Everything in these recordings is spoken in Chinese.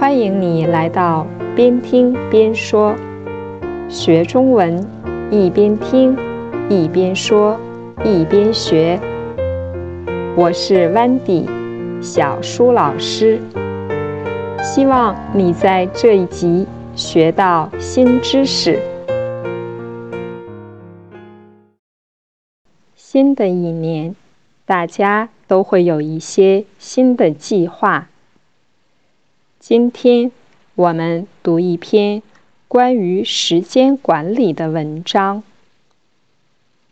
欢迎你来到边听边说，学中文，一边听，一边说，一边学。我是 Wendy 小舒老师，希望你在这一集学到新知识。新的一年，大家都会有一些新的计划。今天我们读一篇关于时间管理的文章，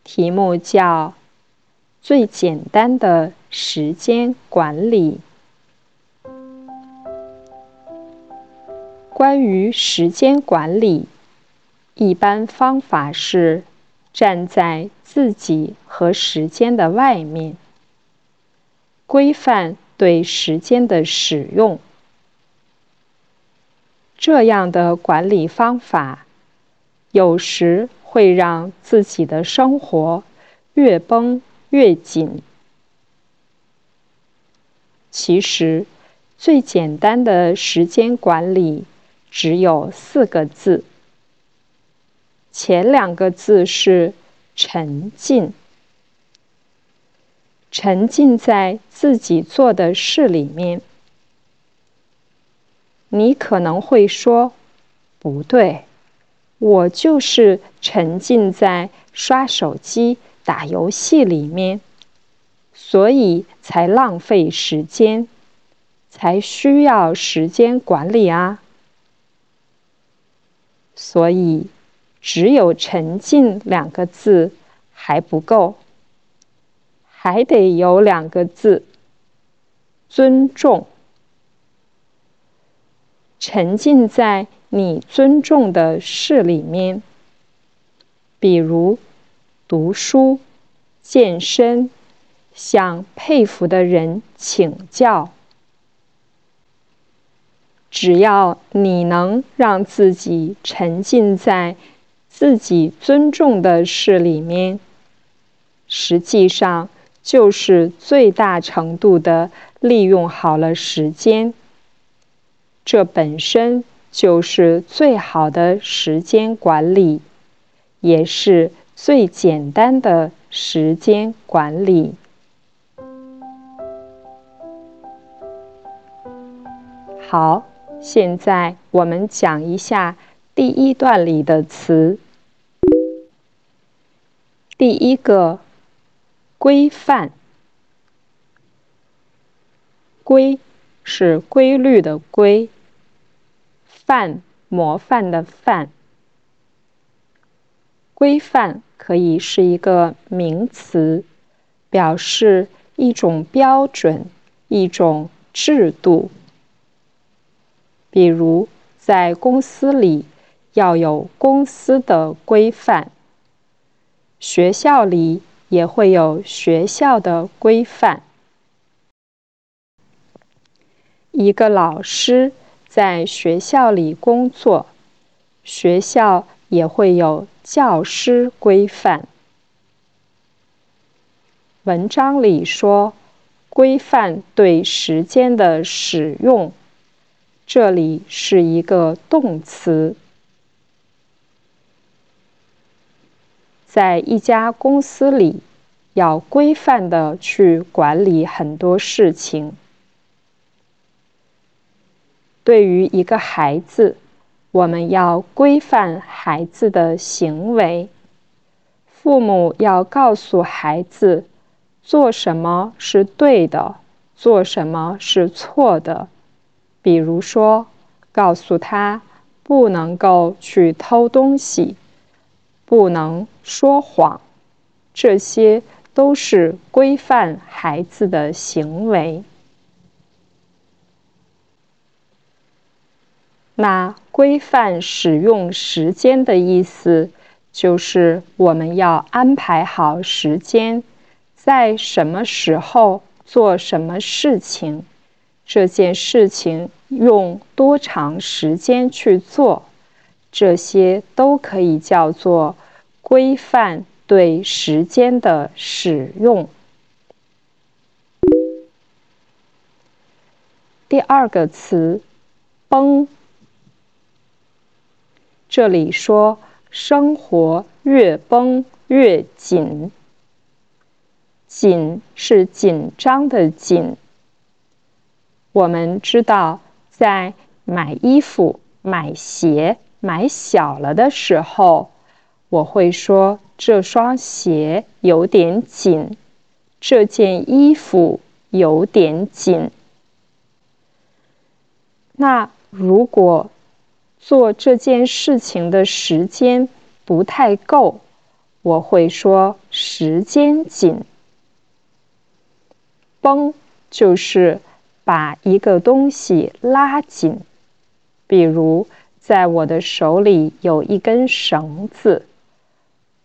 题目叫《最简单的时间管理》。关于时间管理，一般方法是站在自己和时间的外面，规范对时间的使用。这样的管理方法，有时会让自己的生活越绷越紧。其实，最简单的时间管理只有四个字，前两个字是“沉浸”，沉浸在自己做的事里面。你可能会说：“不对，我就是沉浸在刷手机、打游戏里面，所以才浪费时间，才需要时间管理啊。”所以，只有“沉浸”两个字还不够，还得有两个字：尊重。沉浸在你尊重的事里面，比如读书、健身、向佩服的人请教。只要你能让自己沉浸在自己尊重的事里面，实际上就是最大程度的利用好了时间。这本身就是最好的时间管理，也是最简单的时间管理。好，现在我们讲一下第一段里的词。第一个，规范，规是规律的规。范模范的范，规范可以是一个名词，表示一种标准、一种制度。比如，在公司里要有公司的规范，学校里也会有学校的规范。一个老师。在学校里工作，学校也会有教师规范。文章里说，规范对时间的使用，这里是一个动词。在一家公司里，要规范的去管理很多事情。对于一个孩子，我们要规范孩子的行为。父母要告诉孩子，做什么是对的，做什么是错的。比如说，告诉他不能够去偷东西，不能说谎，这些都是规范孩子的行为。那规范使用时间的意思，就是我们要安排好时间，在什么时候做什么事情，这件事情用多长时间去做，这些都可以叫做规范对时间的使用。第二个词。崩。这里说生活越绷越紧，紧是紧张的紧。我们知道，在买衣服、买鞋买小了的时候，我会说这双鞋有点紧，这件衣服有点紧。那如果做这件事情的时间不太够，我会说时间紧。绷就是把一个东西拉紧，比如在我的手里有一根绳子，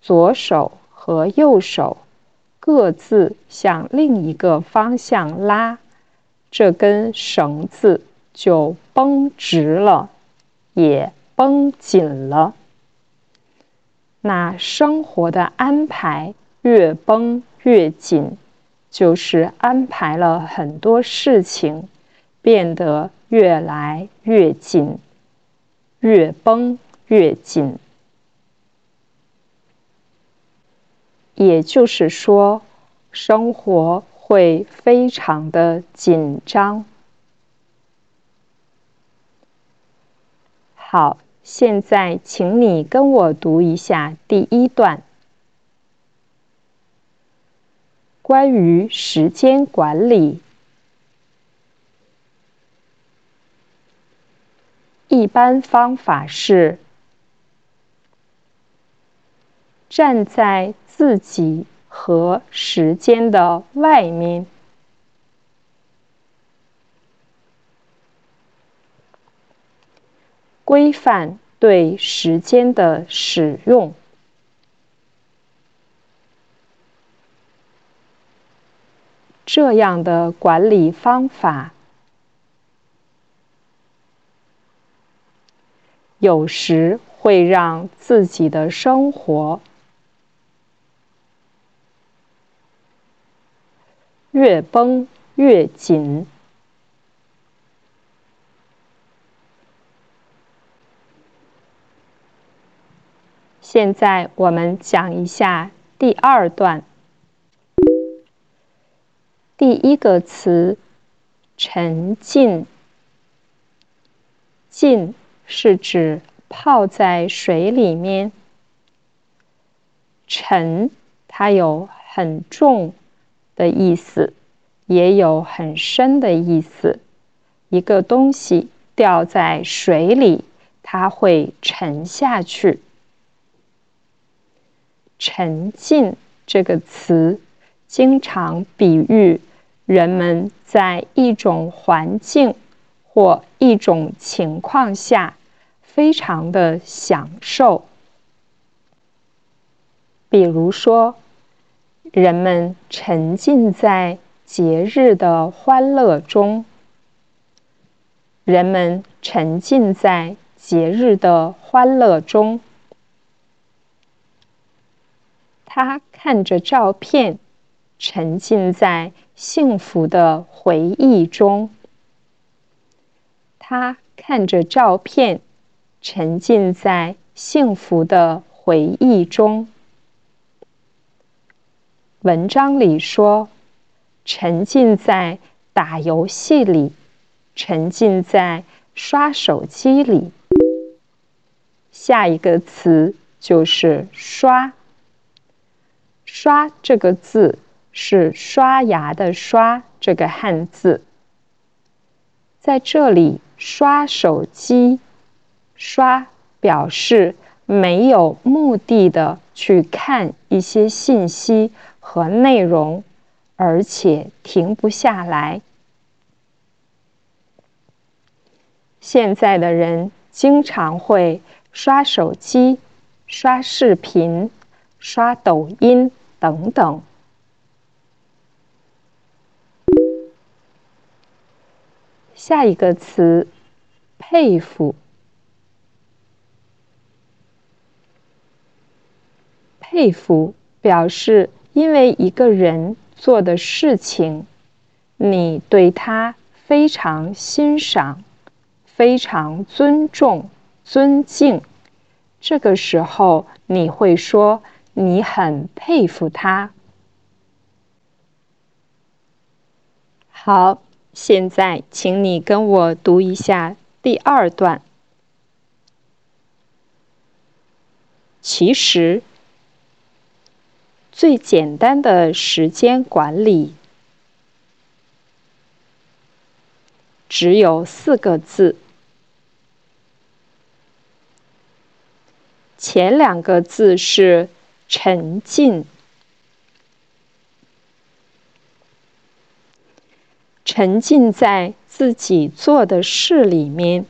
左手和右手各自向另一个方向拉，这根绳子就绷直了。也绷紧了。那生活的安排越绷越紧，就是安排了很多事情变得越来越紧，越绷越紧。也就是说，生活会非常的紧张。好，现在请你跟我读一下第一段，关于时间管理。一般方法是站在自己和时间的外面。规范对时间的使用，这样的管理方法有时会让自己的生活越绷越紧。现在我们讲一下第二段。第一个词“沉浸”，浸是指泡在水里面。沉，它有很重的意思，也有很深的意思。一个东西掉在水里，它会沉下去。沉浸这个词，经常比喻人们在一种环境或一种情况下非常的享受。比如说，人们沉浸在节日的欢乐中，人们沉浸在节日的欢乐中。他看着照片，沉浸在幸福的回忆中。他看着照片，沉浸在幸福的回忆中。文章里说，沉浸在打游戏里，沉浸在刷手机里。下一个词就是刷。刷这个字是刷牙的刷这个汉字，在这里刷手机，刷表示没有目的的去看一些信息和内容，而且停不下来。现在的人经常会刷手机、刷视频、刷抖音。等等。下一个词，佩服。佩服表示因为一个人做的事情，你对他非常欣赏，非常尊重、尊敬。这个时候，你会说你很佩服他。好，现在请你跟我读一下第二段。其实，最简单的时间管理只有四个字。前两个字是沉浸，沉浸在自己做的事里面。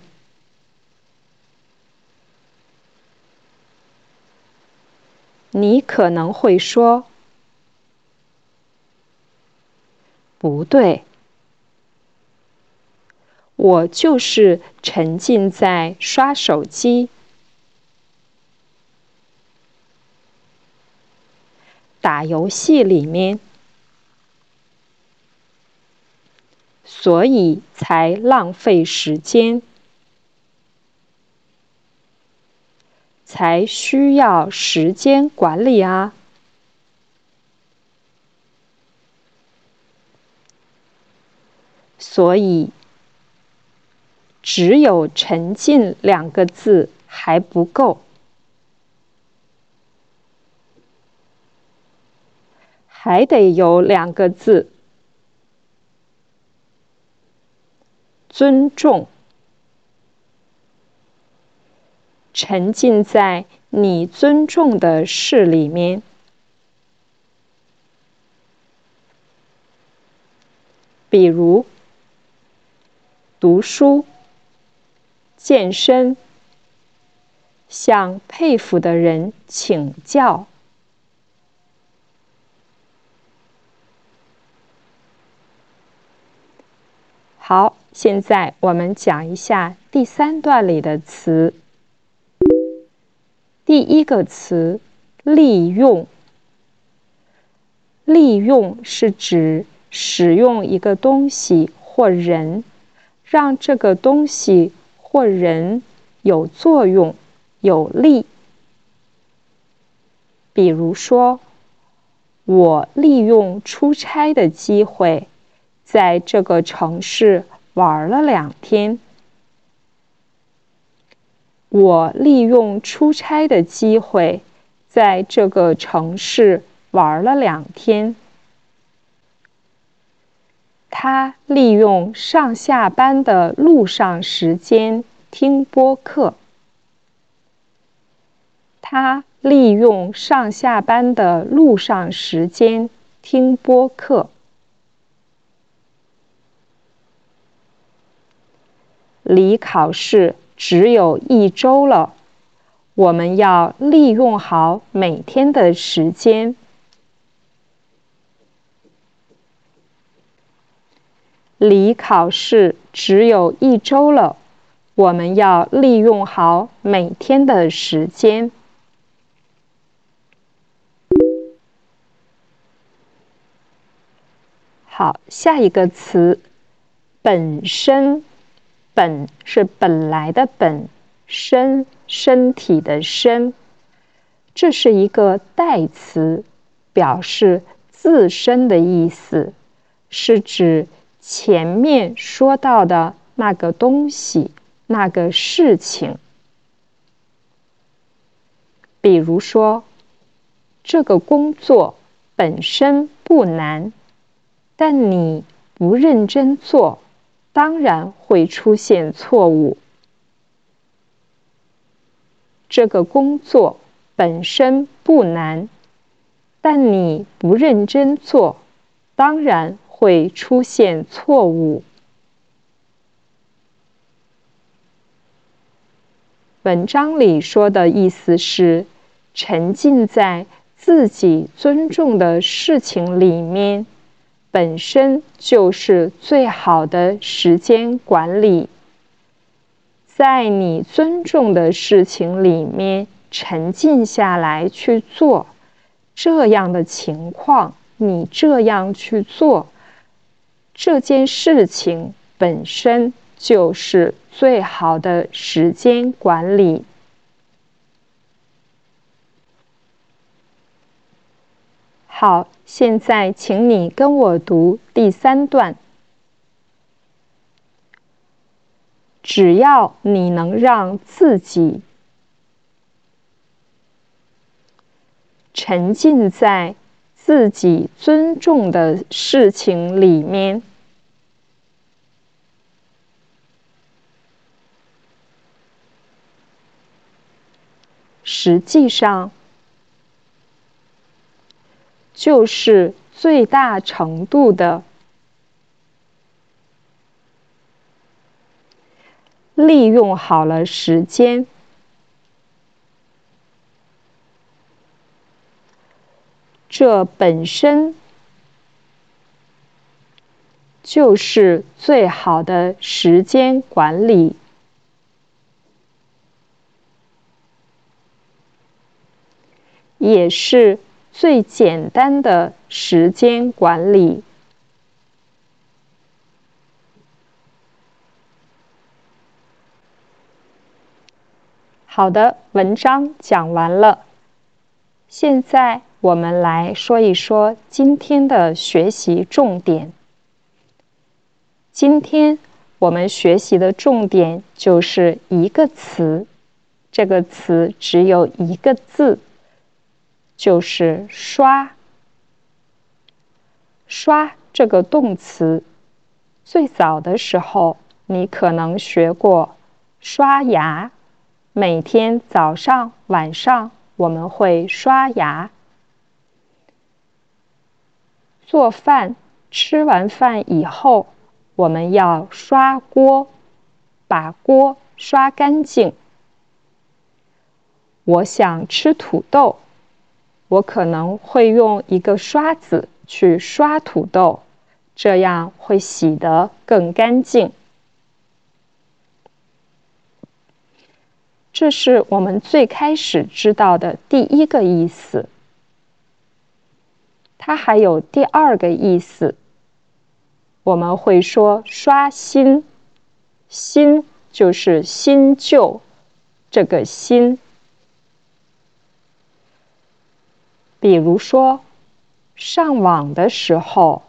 你可能会说：“不对，我就是沉浸在刷手机。”打游戏里面，所以才浪费时间，才需要时间管理啊。所以，只有“沉浸”两个字还不够。还得有两个字：尊重。沉浸在你尊重的事里面，比如读书、健身、向佩服的人请教。好，现在我们讲一下第三段里的词。第一个词“利用”，利用是指使用一个东西或人，让这个东西或人有作用、有利。比如说，我利用出差的机会。在这个城市玩了两天，我利用出差的机会，在这个城市玩了两天。他利用上下班的路上时间听播客。他利用上下班的路上时间听播客。离考试只有一周了，我们要利用好每天的时间。离考试只有一周了，我们要利用好每天的时间。好，下一个词，本身。本是本来的本，身身体的身，这是一个代词，表示自身的意思，是指前面说到的那个东西、那个事情。比如说，这个工作本身不难，但你不认真做。当然会出现错误。这个工作本身不难，但你不认真做，当然会出现错误。文章里说的意思是，沉浸在自己尊重的事情里面。本身就是最好的时间管理，在你尊重的事情里面沉浸下来去做这样的情况，你这样去做这件事情本身就是最好的时间管理。好，现在请你跟我读第三段。只要你能让自己沉浸在自己尊重的事情里面，实际上。就是最大程度的利用好了时间，这本身就是最好的时间管理，也是。最简单的时间管理。好的，文章讲完了。现在我们来说一说今天的学习重点。今天我们学习的重点就是一个词，这个词只有一个字。就是刷，刷这个动词。最早的时候，你可能学过刷牙，每天早上、晚上我们会刷牙。做饭，吃完饭以后，我们要刷锅，把锅刷干净。我想吃土豆。我可能会用一个刷子去刷土豆，这样会洗得更干净。这是我们最开始知道的第一个意思。它还有第二个意思，我们会说刷新，新就是新旧，这个新。比如说，上网的时候，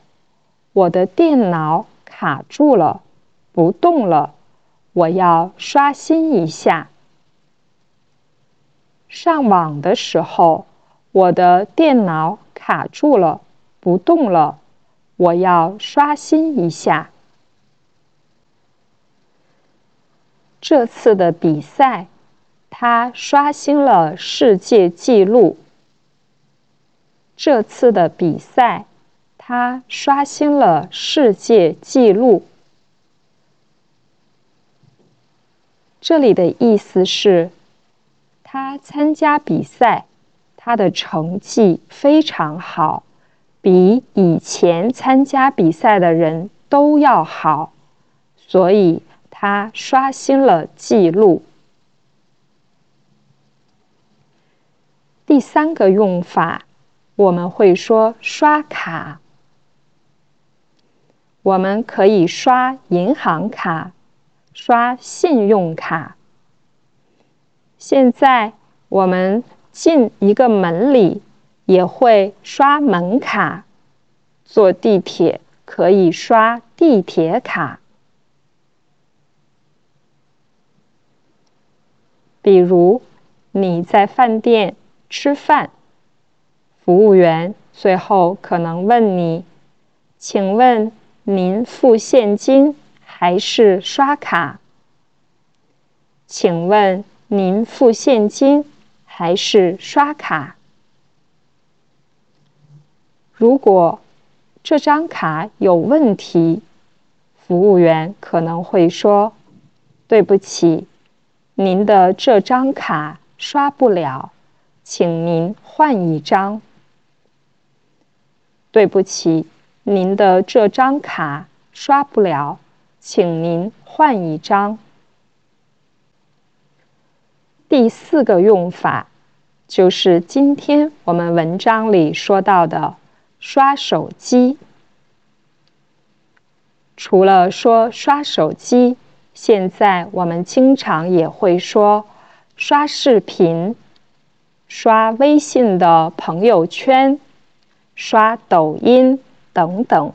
我的电脑卡住了，不动了，我要刷新一下。上网的时候，我的电脑卡住了，不动了，我要刷新一下。这次的比赛，他刷新了世界纪录。这次的比赛，他刷新了世界纪录。这里的意思是，他参加比赛，他的成绩非常好，比以前参加比赛的人都要好，所以他刷新了纪录。第三个用法。我们会说刷卡，我们可以刷银行卡、刷信用卡。现在我们进一个门里也会刷门卡，坐地铁可以刷地铁卡。比如你在饭店吃饭。服务员最后可能问你：“请问您付现金还是刷卡？”“请问您付现金还是刷卡？”如果这张卡有问题，服务员可能会说：“对不起，您的这张卡刷不了，请您换一张。”对不起，您的这张卡刷不了，请您换一张。第四个用法就是今天我们文章里说到的刷手机。除了说刷手机，现在我们经常也会说刷视频、刷微信的朋友圈、刷抖音等等。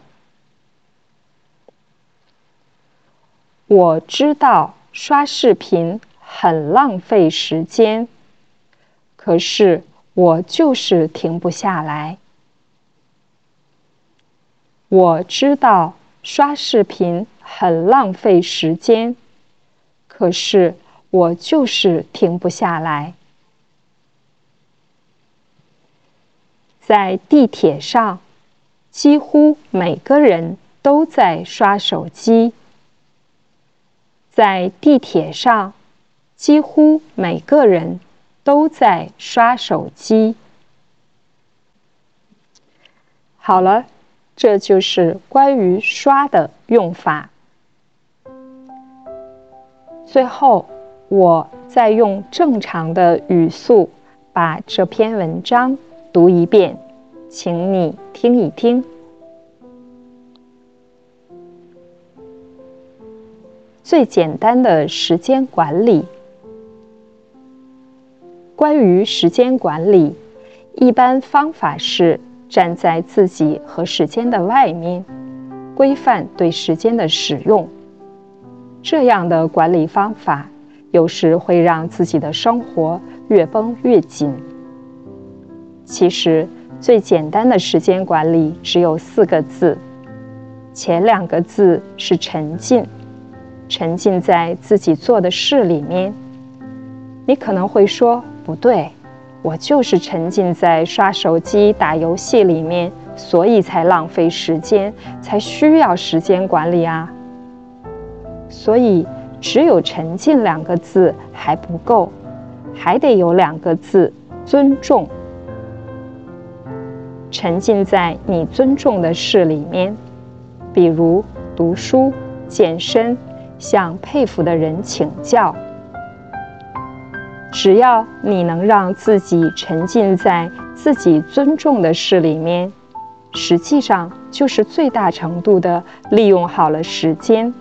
我知道刷视频很浪费时间，可是我就是停不下来。我知道刷视频很浪费时间，可是我就是停不下来。在地铁上，几乎每个人都在刷手机。在地铁上，几乎每个人都在刷手机。好了。这就是关于“刷”的用法。最后，我再用正常的语速把这篇文章读一遍，请你听一听。最简单的时间管理。关于时间管理，一般方法是。站在自己和时间的外面，规范对时间的使用。这样的管理方法有时会让自己的生活越绷越紧。其实，最简单的时间管理只有四个字，前两个字是沉浸，沉浸在自己做的事里面。你可能会说，不对。我就是沉浸在刷手机、打游戏里面，所以才浪费时间，才需要时间管理啊。所以，只有“沉浸”两个字还不够，还得有两个字“尊重”。沉浸在你尊重的事里面，比如读书、健身，向佩服的人请教。只要你能让自己沉浸在自己尊重的事里面，实际上就是最大程度的利用好了时间。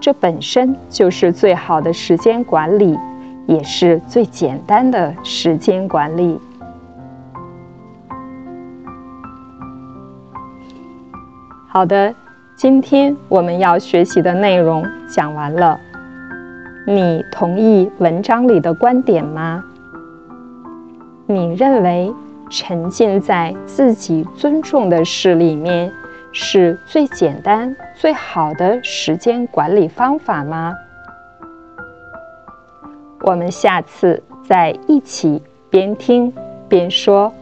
这本身就是最好的时间管理，也是最简单的时间管理。好的，今天我们要学习的内容讲完了。你同意文章里的观点吗？你认为沉浸在自己尊重的事里面是最简单、最好的时间管理方法吗？我们下次再一起边听边说。